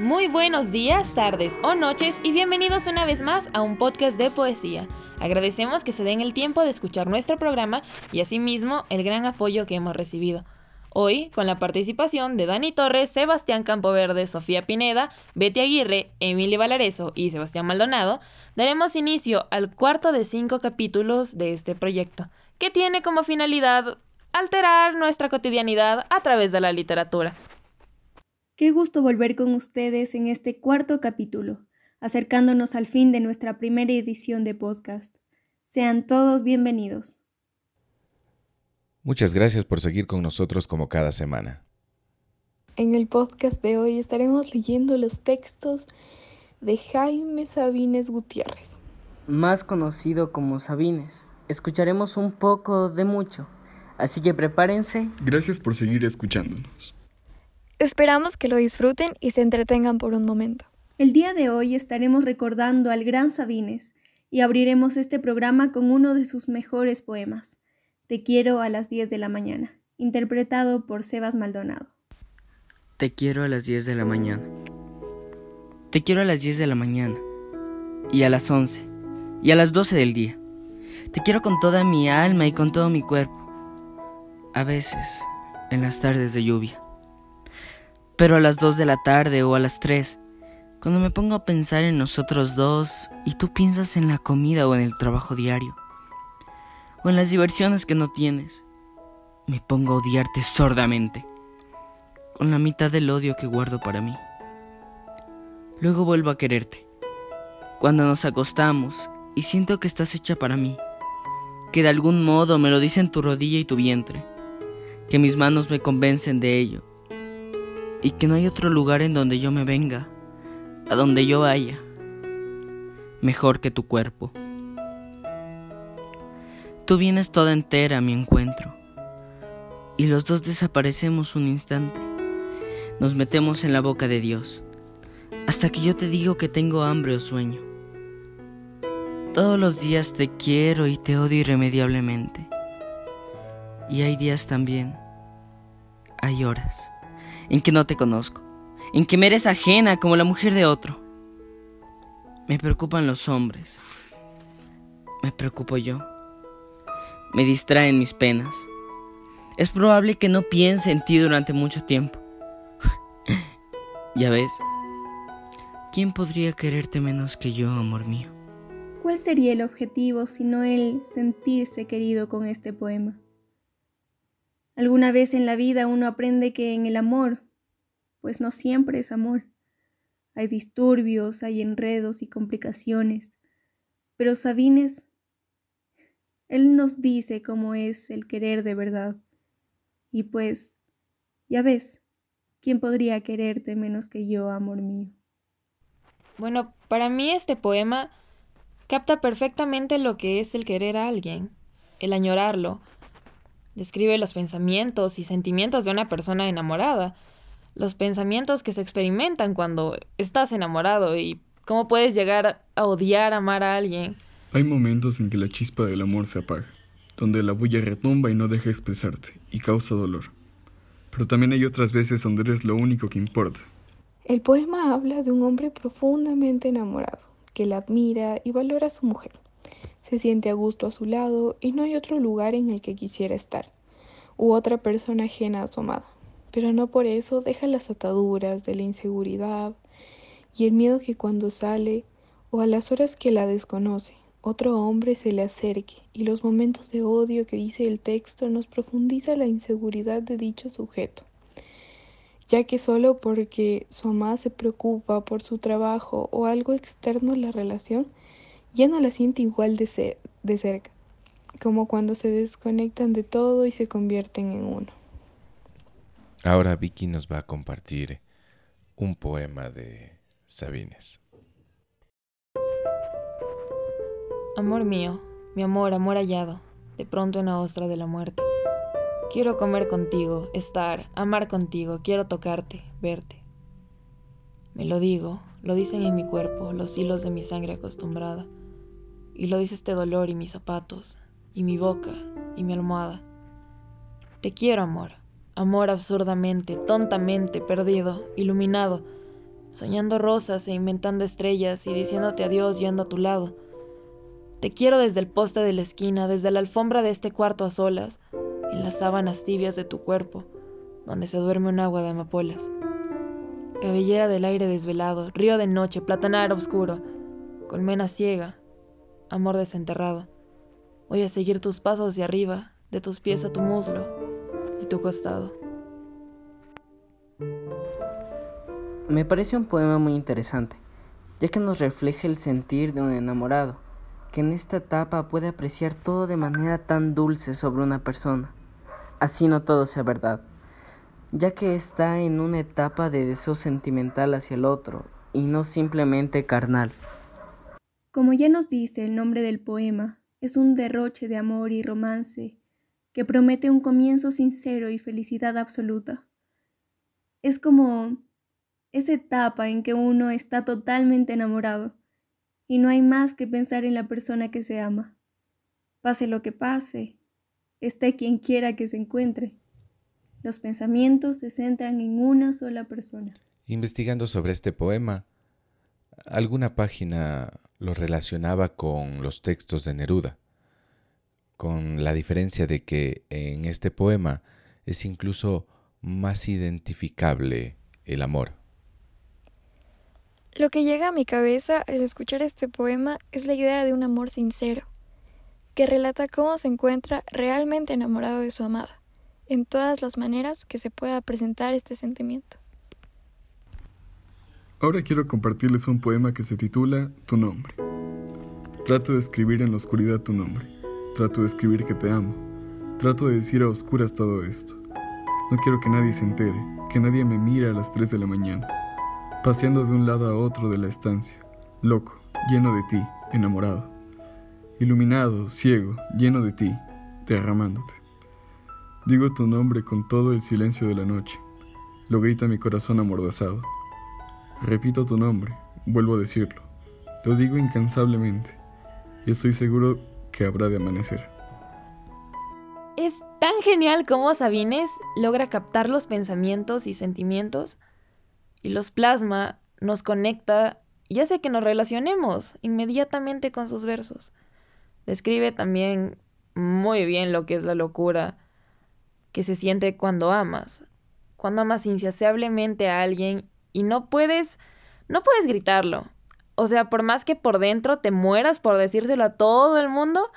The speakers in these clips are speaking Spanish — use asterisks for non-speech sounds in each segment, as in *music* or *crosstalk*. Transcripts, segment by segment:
Muy buenos días, tardes o noches y bienvenidos una vez más a un podcast de poesía. Agradecemos que se den el tiempo de escuchar nuestro programa y asimismo el gran apoyo que hemos recibido. Hoy, con la participación de Dani Torres, Sebastián Campoverde, Sofía Pineda, Betty Aguirre, Emily Valareso y Sebastián Maldonado, daremos inicio al cuarto de cinco capítulos de este proyecto, que tiene como finalidad alterar nuestra cotidianidad a través de la literatura. Qué gusto volver con ustedes en este cuarto capítulo, acercándonos al fin de nuestra primera edición de podcast. Sean todos bienvenidos. Muchas gracias por seguir con nosotros como cada semana. En el podcast de hoy estaremos leyendo los textos de Jaime Sabines Gutiérrez. Más conocido como Sabines. Escucharemos un poco de mucho, así que prepárense. Gracias por seguir escuchándonos. Esperamos que lo disfruten y se entretengan por un momento. El día de hoy estaremos recordando al gran Sabines y abriremos este programa con uno de sus mejores poemas, Te quiero a las 10 de la mañana, interpretado por Sebas Maldonado. Te quiero a las 10 de la mañana. Te quiero a las 10 de la mañana, y a las 11, y a las 12 del día. Te quiero con toda mi alma y con todo mi cuerpo. A veces, en las tardes de lluvia. Pero a las 2 de la tarde o a las 3, cuando me pongo a pensar en nosotros dos y tú piensas en la comida o en el trabajo diario, o en las diversiones que no tienes, me pongo a odiarte sordamente, con la mitad del odio que guardo para mí. Luego vuelvo a quererte, cuando nos acostamos y siento que estás hecha para mí, que de algún modo me lo dicen tu rodilla y tu vientre, que mis manos me convencen de ello y que no hay otro lugar en donde yo me venga, a donde yo vaya, mejor que tu cuerpo. Tú vienes toda entera a mi encuentro, y los dos desaparecemos un instante. Nos metemos en la boca de Dios, hasta que yo te digo que tengo hambre o sueño. Todos los días te quiero y te odio irremediablemente. Y hay días también, hay horas en que no te conozco, en que me eres ajena como la mujer de otro. Me preocupan los hombres, me preocupo yo, me distraen mis penas. Es probable que no piense en ti durante mucho tiempo. *laughs* ya ves, ¿quién podría quererte menos que yo, amor mío? ¿Cuál sería el objetivo sino el sentirse querido con este poema? Alguna vez en la vida uno aprende que en el amor, pues no siempre es amor. Hay disturbios, hay enredos y complicaciones. Pero Sabines, él nos dice cómo es el querer de verdad. Y pues, ya ves, ¿quién podría quererte menos que yo, amor mío? Bueno, para mí este poema capta perfectamente lo que es el querer a alguien, el añorarlo, Describe los pensamientos y sentimientos de una persona enamorada, los pensamientos que se experimentan cuando estás enamorado y cómo puedes llegar a odiar, amar a alguien. Hay momentos en que la chispa del amor se apaga, donde la bulla retumba y no deja expresarte, y causa dolor. Pero también hay otras veces donde eres lo único que importa. El poema habla de un hombre profundamente enamorado, que la admira y valora a su mujer se siente a gusto a su lado y no hay otro lugar en el que quisiera estar, u otra persona ajena a su amada. Pero no por eso deja las ataduras de la inseguridad y el miedo que cuando sale o a las horas que la desconoce, otro hombre se le acerque y los momentos de odio que dice el texto nos profundiza la inseguridad de dicho sujeto ya que solo porque su amada se preocupa por su trabajo o algo externo a la relación, ya no la siente igual de, de cerca, como cuando se desconectan de todo y se convierten en uno. Ahora Vicky nos va a compartir un poema de Sabines. Amor mío, mi amor, amor hallado, de pronto en la ostra de la muerte. Quiero comer contigo, estar, amar contigo, quiero tocarte, verte. Me lo digo, lo dicen en mi cuerpo los hilos de mi sangre acostumbrada y lo dice este dolor y mis zapatos, y mi boca, y mi almohada. Te quiero, amor, amor absurdamente, tontamente, perdido, iluminado, soñando rosas e inventando estrellas y diciéndote adiós yendo a tu lado. Te quiero desde el poste de la esquina, desde la alfombra de este cuarto a solas, en las sábanas tibias de tu cuerpo, donde se duerme un agua de amapolas. Cabellera del aire desvelado, río de noche, platanar oscuro, colmena ciega, amor desenterrado. Voy a seguir tus pasos hacia arriba, de tus pies a tu muslo y tu costado. Me parece un poema muy interesante, ya que nos refleja el sentir de un enamorado, que en esta etapa puede apreciar todo de manera tan dulce sobre una persona, así no todo sea verdad, ya que está en una etapa de deseo sentimental hacia el otro y no simplemente carnal. Como ya nos dice el nombre del poema, es un derroche de amor y romance que promete un comienzo sincero y felicidad absoluta. Es como esa etapa en que uno está totalmente enamorado y no hay más que pensar en la persona que se ama. Pase lo que pase, esté quien quiera que se encuentre. Los pensamientos se centran en una sola persona. Investigando sobre este poema, alguna página lo relacionaba con los textos de Neruda, con la diferencia de que en este poema es incluso más identificable el amor. Lo que llega a mi cabeza al escuchar este poema es la idea de un amor sincero, que relata cómo se encuentra realmente enamorado de su amada, en todas las maneras que se pueda presentar este sentimiento. Ahora quiero compartirles un poema que se titula Tu nombre. Trato de escribir en la oscuridad tu nombre. Trato de escribir que te amo. Trato de decir a oscuras todo esto. No quiero que nadie se entere, que nadie me mire a las 3 de la mañana paseando de un lado a otro de la estancia, loco, lleno de ti, enamorado, iluminado, ciego, lleno de ti, derramándote. Digo tu nombre con todo el silencio de la noche, lo grita mi corazón amordazado. Repito tu nombre, vuelvo a decirlo, lo digo incansablemente, y estoy seguro que habrá de amanecer. Es tan genial como Sabines logra captar los pensamientos y sentimientos y los plasma, nos conecta y hace que nos relacionemos inmediatamente con sus versos. Describe también muy bien lo que es la locura que se siente cuando amas, cuando amas insaciablemente a alguien y no puedes, no puedes gritarlo. O sea, por más que por dentro te mueras por decírselo a todo el mundo,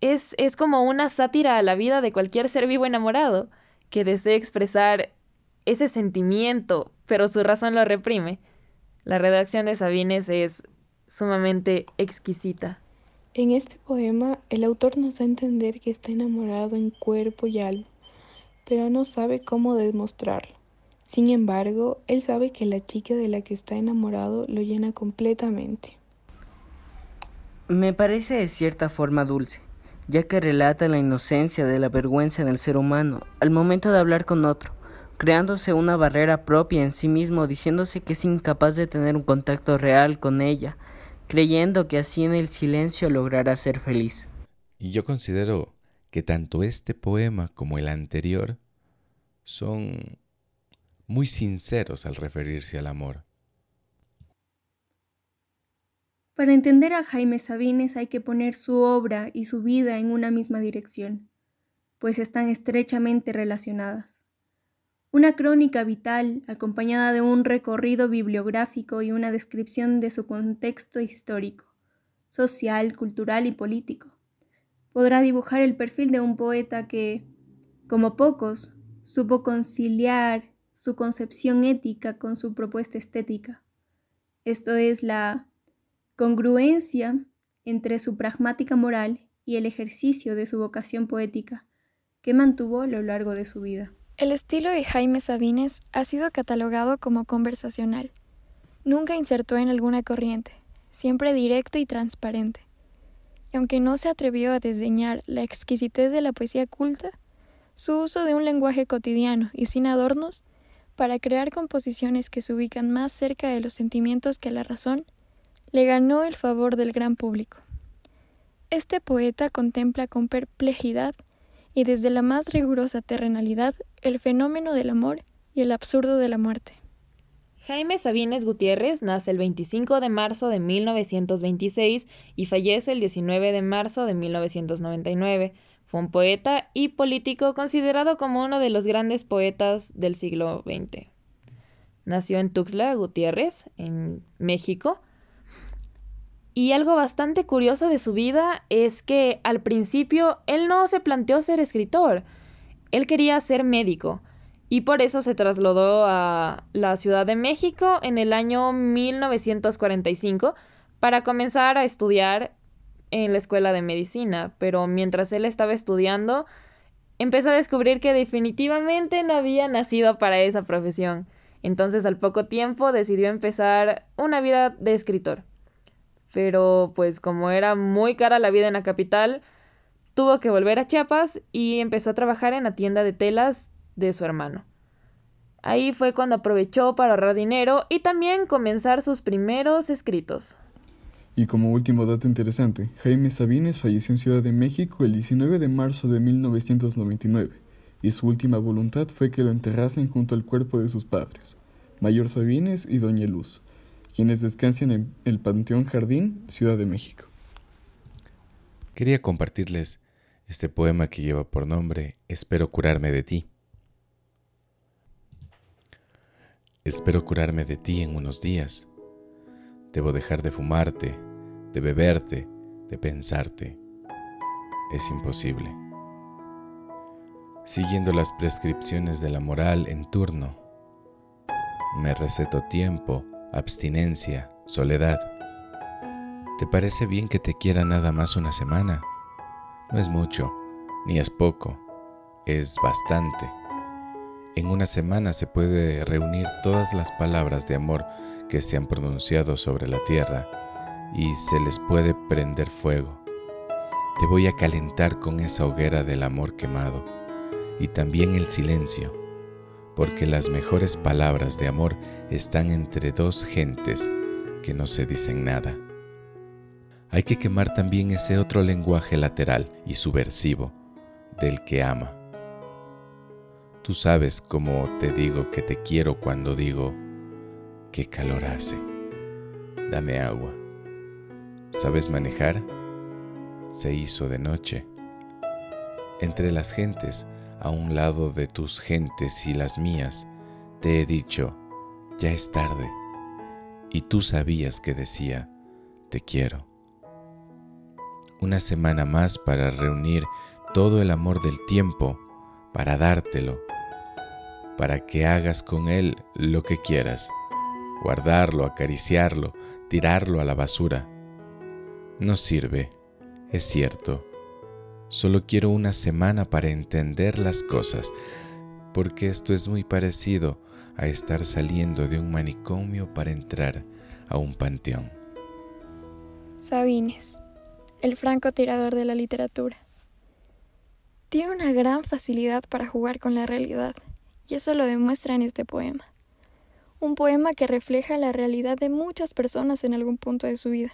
es, es como una sátira a la vida de cualquier ser vivo enamorado que desea expresar ese sentimiento, pero su razón lo reprime. La redacción de Sabines es sumamente exquisita. En este poema, el autor nos da a entender que está enamorado en cuerpo y alma, pero no sabe cómo demostrarlo. Sin embargo, él sabe que la chica de la que está enamorado lo llena completamente. Me parece de cierta forma dulce, ya que relata la inocencia de la vergüenza en el ser humano al momento de hablar con otro, creándose una barrera propia en sí mismo, diciéndose que es incapaz de tener un contacto real con ella, creyendo que así en el silencio logrará ser feliz. Y yo considero que tanto este poema como el anterior son muy sinceros al referirse al amor. Para entender a Jaime Sabines hay que poner su obra y su vida en una misma dirección, pues están estrechamente relacionadas. Una crónica vital acompañada de un recorrido bibliográfico y una descripción de su contexto histórico, social, cultural y político. Podrá dibujar el perfil de un poeta que, como pocos, supo conciliar su concepción ética con su propuesta estética. Esto es la congruencia entre su pragmática moral y el ejercicio de su vocación poética, que mantuvo a lo largo de su vida. El estilo de Jaime Sabines ha sido catalogado como conversacional. Nunca insertó en alguna corriente, siempre directo y transparente. Y aunque no se atrevió a desdeñar la exquisitez de la poesía culta, su uso de un lenguaje cotidiano y sin adornos para crear composiciones que se ubican más cerca de los sentimientos que la razón, le ganó el favor del gran público. Este poeta contempla con perplejidad y desde la más rigurosa terrenalidad el fenómeno del amor y el absurdo de la muerte. Jaime Sabines Gutiérrez nace el 25 de marzo de 1926 y fallece el 19 de marzo de 1999. Fue un poeta y político considerado como uno de los grandes poetas del siglo XX. Nació en Tuxtla Gutiérrez, en México. Y algo bastante curioso de su vida es que al principio él no se planteó ser escritor, él quería ser médico y por eso se trasladó a la Ciudad de México en el año 1945 para comenzar a estudiar en la escuela de medicina, pero mientras él estaba estudiando, empezó a descubrir que definitivamente no había nacido para esa profesión. Entonces al poco tiempo decidió empezar una vida de escritor. Pero pues como era muy cara la vida en la capital, tuvo que volver a Chiapas y empezó a trabajar en la tienda de telas de su hermano. Ahí fue cuando aprovechó para ahorrar dinero y también comenzar sus primeros escritos. Y como último dato interesante, Jaime Sabines falleció en Ciudad de México el 19 de marzo de 1999, y su última voluntad fue que lo enterrasen junto al cuerpo de sus padres, Mayor Sabines y Doña Luz, quienes descansan en el Panteón Jardín, Ciudad de México. Quería compartirles este poema que lleva por nombre Espero curarme de ti. Espero curarme de ti en unos días. Debo dejar de fumarte, de beberte, de pensarte. Es imposible. Siguiendo las prescripciones de la moral en turno, me receto tiempo, abstinencia, soledad. ¿Te parece bien que te quiera nada más una semana? No es mucho, ni es poco, es bastante. En una semana se puede reunir todas las palabras de amor que se han pronunciado sobre la tierra y se les puede prender fuego. Te voy a calentar con esa hoguera del amor quemado y también el silencio, porque las mejores palabras de amor están entre dos gentes que no se dicen nada. Hay que quemar también ese otro lenguaje lateral y subversivo del que ama Tú sabes cómo te digo que te quiero cuando digo, qué calor hace. Dame agua. ¿Sabes manejar? Se hizo de noche. Entre las gentes, a un lado de tus gentes y las mías, te he dicho, ya es tarde. Y tú sabías que decía, te quiero. Una semana más para reunir todo el amor del tiempo para dártelo, para que hagas con él lo que quieras, guardarlo, acariciarlo, tirarlo a la basura. No sirve, es cierto. Solo quiero una semana para entender las cosas, porque esto es muy parecido a estar saliendo de un manicomio para entrar a un panteón. Sabines, el francotirador de la literatura tiene una gran facilidad para jugar con la realidad, y eso lo demuestra en este poema. Un poema que refleja la realidad de muchas personas en algún punto de su vida.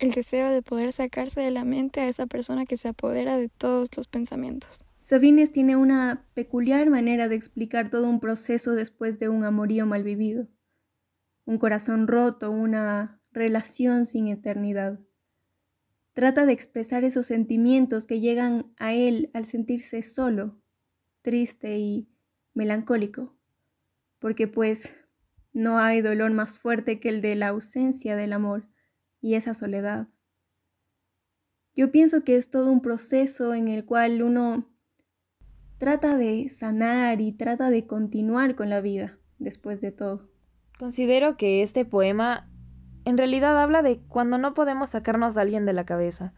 El deseo de poder sacarse de la mente a esa persona que se apodera de todos los pensamientos. Sabines tiene una peculiar manera de explicar todo un proceso después de un amorío mal vivido. Un corazón roto, una relación sin eternidad. Trata de expresar esos sentimientos que llegan a él al sentirse solo, triste y melancólico, porque pues no hay dolor más fuerte que el de la ausencia del amor y esa soledad. Yo pienso que es todo un proceso en el cual uno trata de sanar y trata de continuar con la vida después de todo. Considero que este poema en realidad habla de cuando no podemos sacarnos a alguien de la cabeza.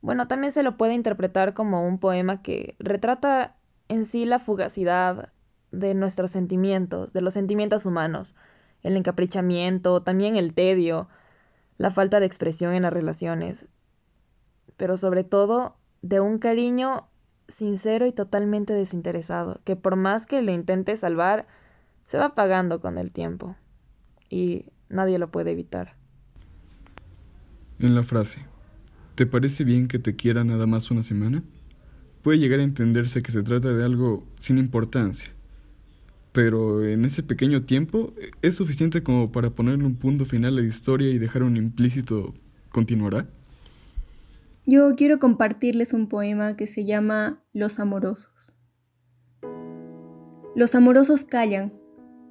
Bueno, también se lo puede interpretar como un poema que retrata en sí la fugacidad de nuestros sentimientos, de los sentimientos humanos, el encaprichamiento, también el tedio, la falta de expresión en las relaciones, pero sobre todo de un cariño sincero y totalmente desinteresado, que por más que le intente salvar, se va apagando con el tiempo. Y Nadie lo puede evitar. En la frase, ¿te parece bien que te quiera nada más una semana? Puede llegar a entenderse que se trata de algo sin importancia, pero en ese pequeño tiempo es suficiente como para ponerle un punto final a la historia y dejar un implícito continuará. Yo quiero compartirles un poema que se llama Los amorosos. Los amorosos callan.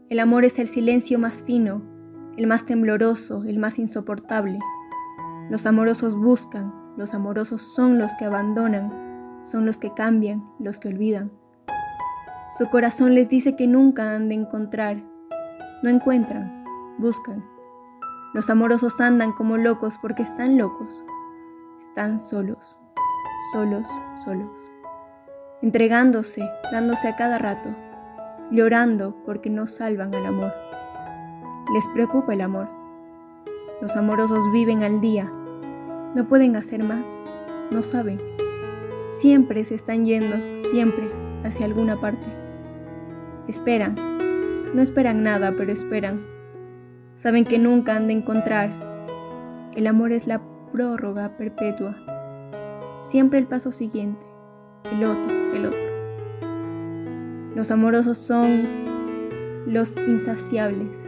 El amor es el silencio más fino, el más tembloroso, el más insoportable. Los amorosos buscan, los amorosos son los que abandonan, son los que cambian, los que olvidan. Su corazón les dice que nunca han de encontrar. No encuentran, buscan. Los amorosos andan como locos porque están locos están solos, solos, solos, entregándose, dándose a cada rato, llorando porque no salvan al amor. Les preocupa el amor. Los amorosos viven al día, no pueden hacer más, no saben. Siempre se están yendo, siempre, hacia alguna parte. Esperan, no esperan nada, pero esperan. Saben que nunca han de encontrar. El amor es la prórroga perpetua. Siempre el paso siguiente, el otro, el otro. Los amorosos son los insaciables,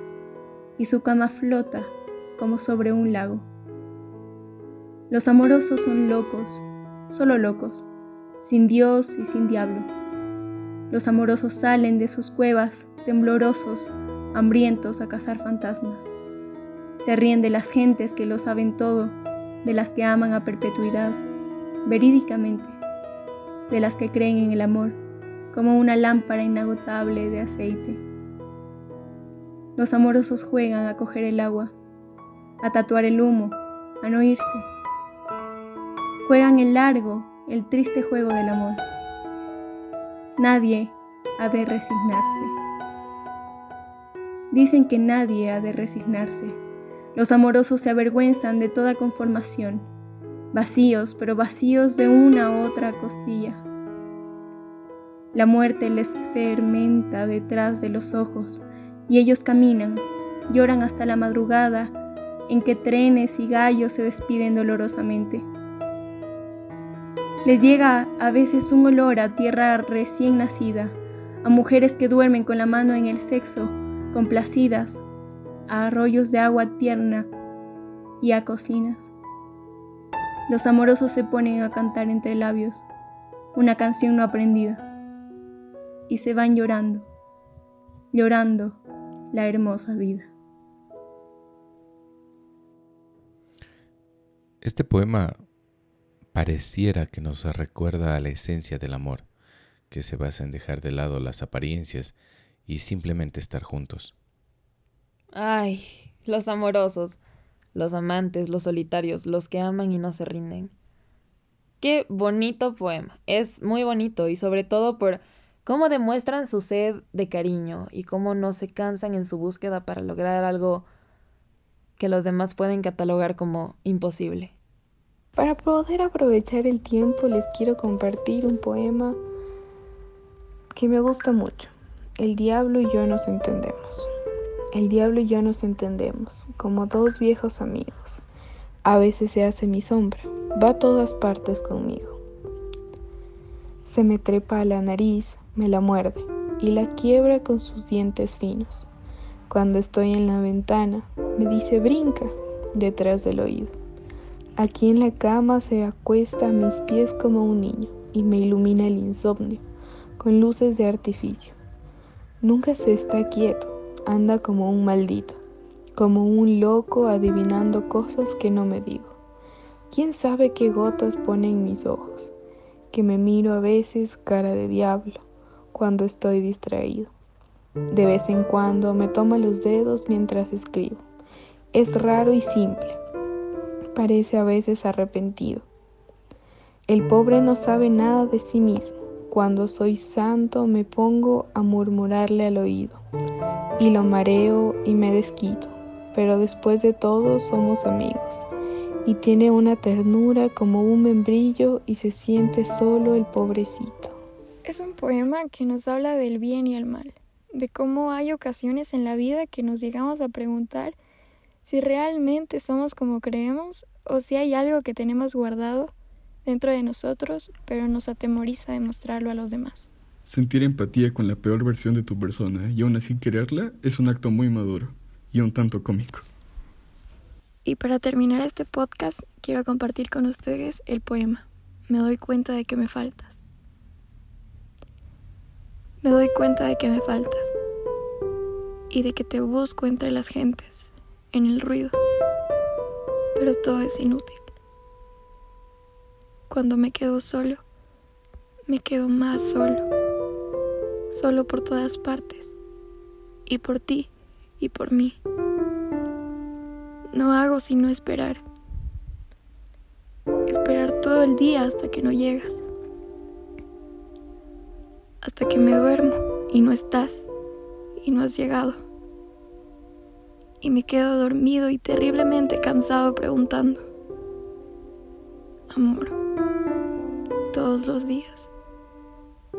y su cama flota como sobre un lago. Los amorosos son locos, solo locos, sin Dios y sin diablo. Los amorosos salen de sus cuevas temblorosos, hambrientos a cazar fantasmas. Se ríen de las gentes que lo saben todo, de las que aman a perpetuidad, verídicamente, de las que creen en el amor, como una lámpara inagotable de aceite. Los amorosos juegan a coger el agua, a tatuar el humo, a no irse. Juegan el largo, el triste juego del amor. Nadie ha de resignarse. Dicen que nadie ha de resignarse. Los amorosos se avergüenzan de toda conformación, vacíos, pero vacíos de una u otra costilla. La muerte les fermenta detrás de los ojos y ellos caminan, lloran hasta la madrugada en que trenes y gallos se despiden dolorosamente. Les llega a veces un olor a tierra recién nacida, a mujeres que duermen con la mano en el sexo, complacidas, a arroyos de agua tierna y a cocinas. Los amorosos se ponen a cantar entre labios una canción no aprendida y se van llorando, llorando la hermosa vida. Este poema pareciera que nos recuerda a la esencia del amor, que se basa en dejar de lado las apariencias y simplemente estar juntos. Ay, los amorosos, los amantes, los solitarios, los que aman y no se rinden. Qué bonito poema, es muy bonito y sobre todo por cómo demuestran su sed de cariño y cómo no se cansan en su búsqueda para lograr algo que los demás pueden catalogar como imposible. Para poder aprovechar el tiempo les quiero compartir un poema que me gusta mucho. El diablo y yo nos entendemos. El diablo y yo nos entendemos, como dos viejos amigos. A veces se hace mi sombra, va a todas partes conmigo. Se me trepa a la nariz, me la muerde y la quiebra con sus dientes finos. Cuando estoy en la ventana, me dice brinca detrás del oído. Aquí en la cama se acuesta a mis pies como un niño y me ilumina el insomnio con luces de artificio. Nunca se está quieto, anda como un maldito, como un loco adivinando cosas que no me digo. ¿Quién sabe qué gotas pone en mis ojos? Que me miro a veces cara de diablo cuando estoy distraído. De vez en cuando me toma los dedos mientras escribo. Es raro y simple. Parece a veces arrepentido. El pobre no sabe nada de sí mismo, cuando soy santo me pongo a murmurarle al oído, y lo mareo y me desquito, pero después de todo somos amigos, y tiene una ternura como un membrillo y se siente solo el pobrecito. Es un poema que nos habla del bien y el mal, de cómo hay ocasiones en la vida que nos llegamos a preguntar si realmente somos como creemos o si hay algo que tenemos guardado dentro de nosotros, pero nos atemoriza demostrarlo a los demás. Sentir empatía con la peor versión de tu persona y aún así quererla es un acto muy maduro y un tanto cómico. Y para terminar este podcast, quiero compartir con ustedes el poema. Me doy cuenta de que me faltas. Me doy cuenta de que me faltas y de que te busco entre las gentes, en el ruido, pero todo es inútil. Cuando me quedo solo, me quedo más solo, solo por todas partes, y por ti y por mí. No hago sino esperar, esperar todo el día hasta que no llegas, hasta que me duermo y no estás y no has llegado. Y me quedo dormido y terriblemente cansado preguntando, amor todos los días,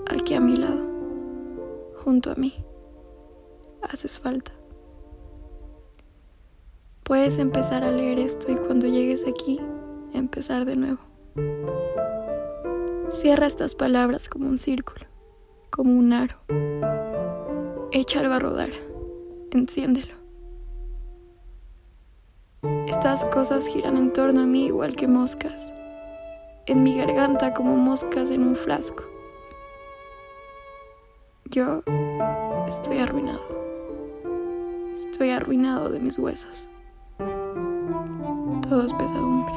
aquí a mi lado, junto a mí. Haces falta. Puedes empezar a leer esto y cuando llegues aquí, empezar de nuevo. Cierra estas palabras como un círculo, como un aro. Échalo a rodar, enciéndelo. Estas cosas giran en torno a mí igual que moscas en mi garganta como moscas en un frasco. Yo estoy arruinado. Estoy arruinado de mis huesos. Todo es pesadumbre.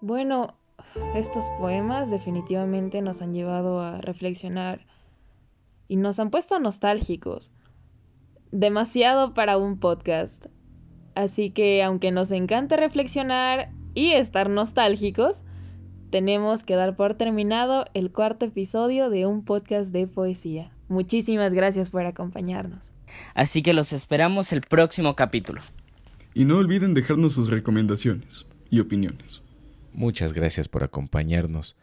Bueno, estos poemas definitivamente nos han llevado a reflexionar y nos han puesto nostálgicos. Demasiado para un podcast. Así que aunque nos encanta reflexionar, y estar nostálgicos, tenemos que dar por terminado el cuarto episodio de un podcast de poesía. Muchísimas gracias por acompañarnos. Así que los esperamos el próximo capítulo. Y no olviden dejarnos sus recomendaciones y opiniones. Muchas gracias por acompañarnos.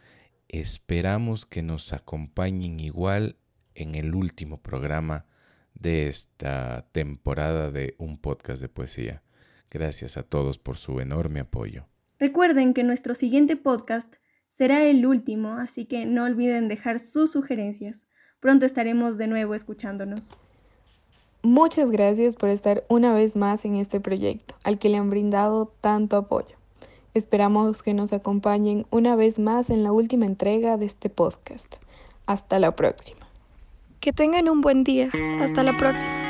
Esperamos que nos acompañen igual en el último programa de esta temporada de un podcast de poesía. Gracias a todos por su enorme apoyo. Recuerden que nuestro siguiente podcast será el último, así que no olviden dejar sus sugerencias. Pronto estaremos de nuevo escuchándonos. Muchas gracias por estar una vez más en este proyecto, al que le han brindado tanto apoyo. Esperamos que nos acompañen una vez más en la última entrega de este podcast. Hasta la próxima. Que tengan un buen día. Hasta la próxima.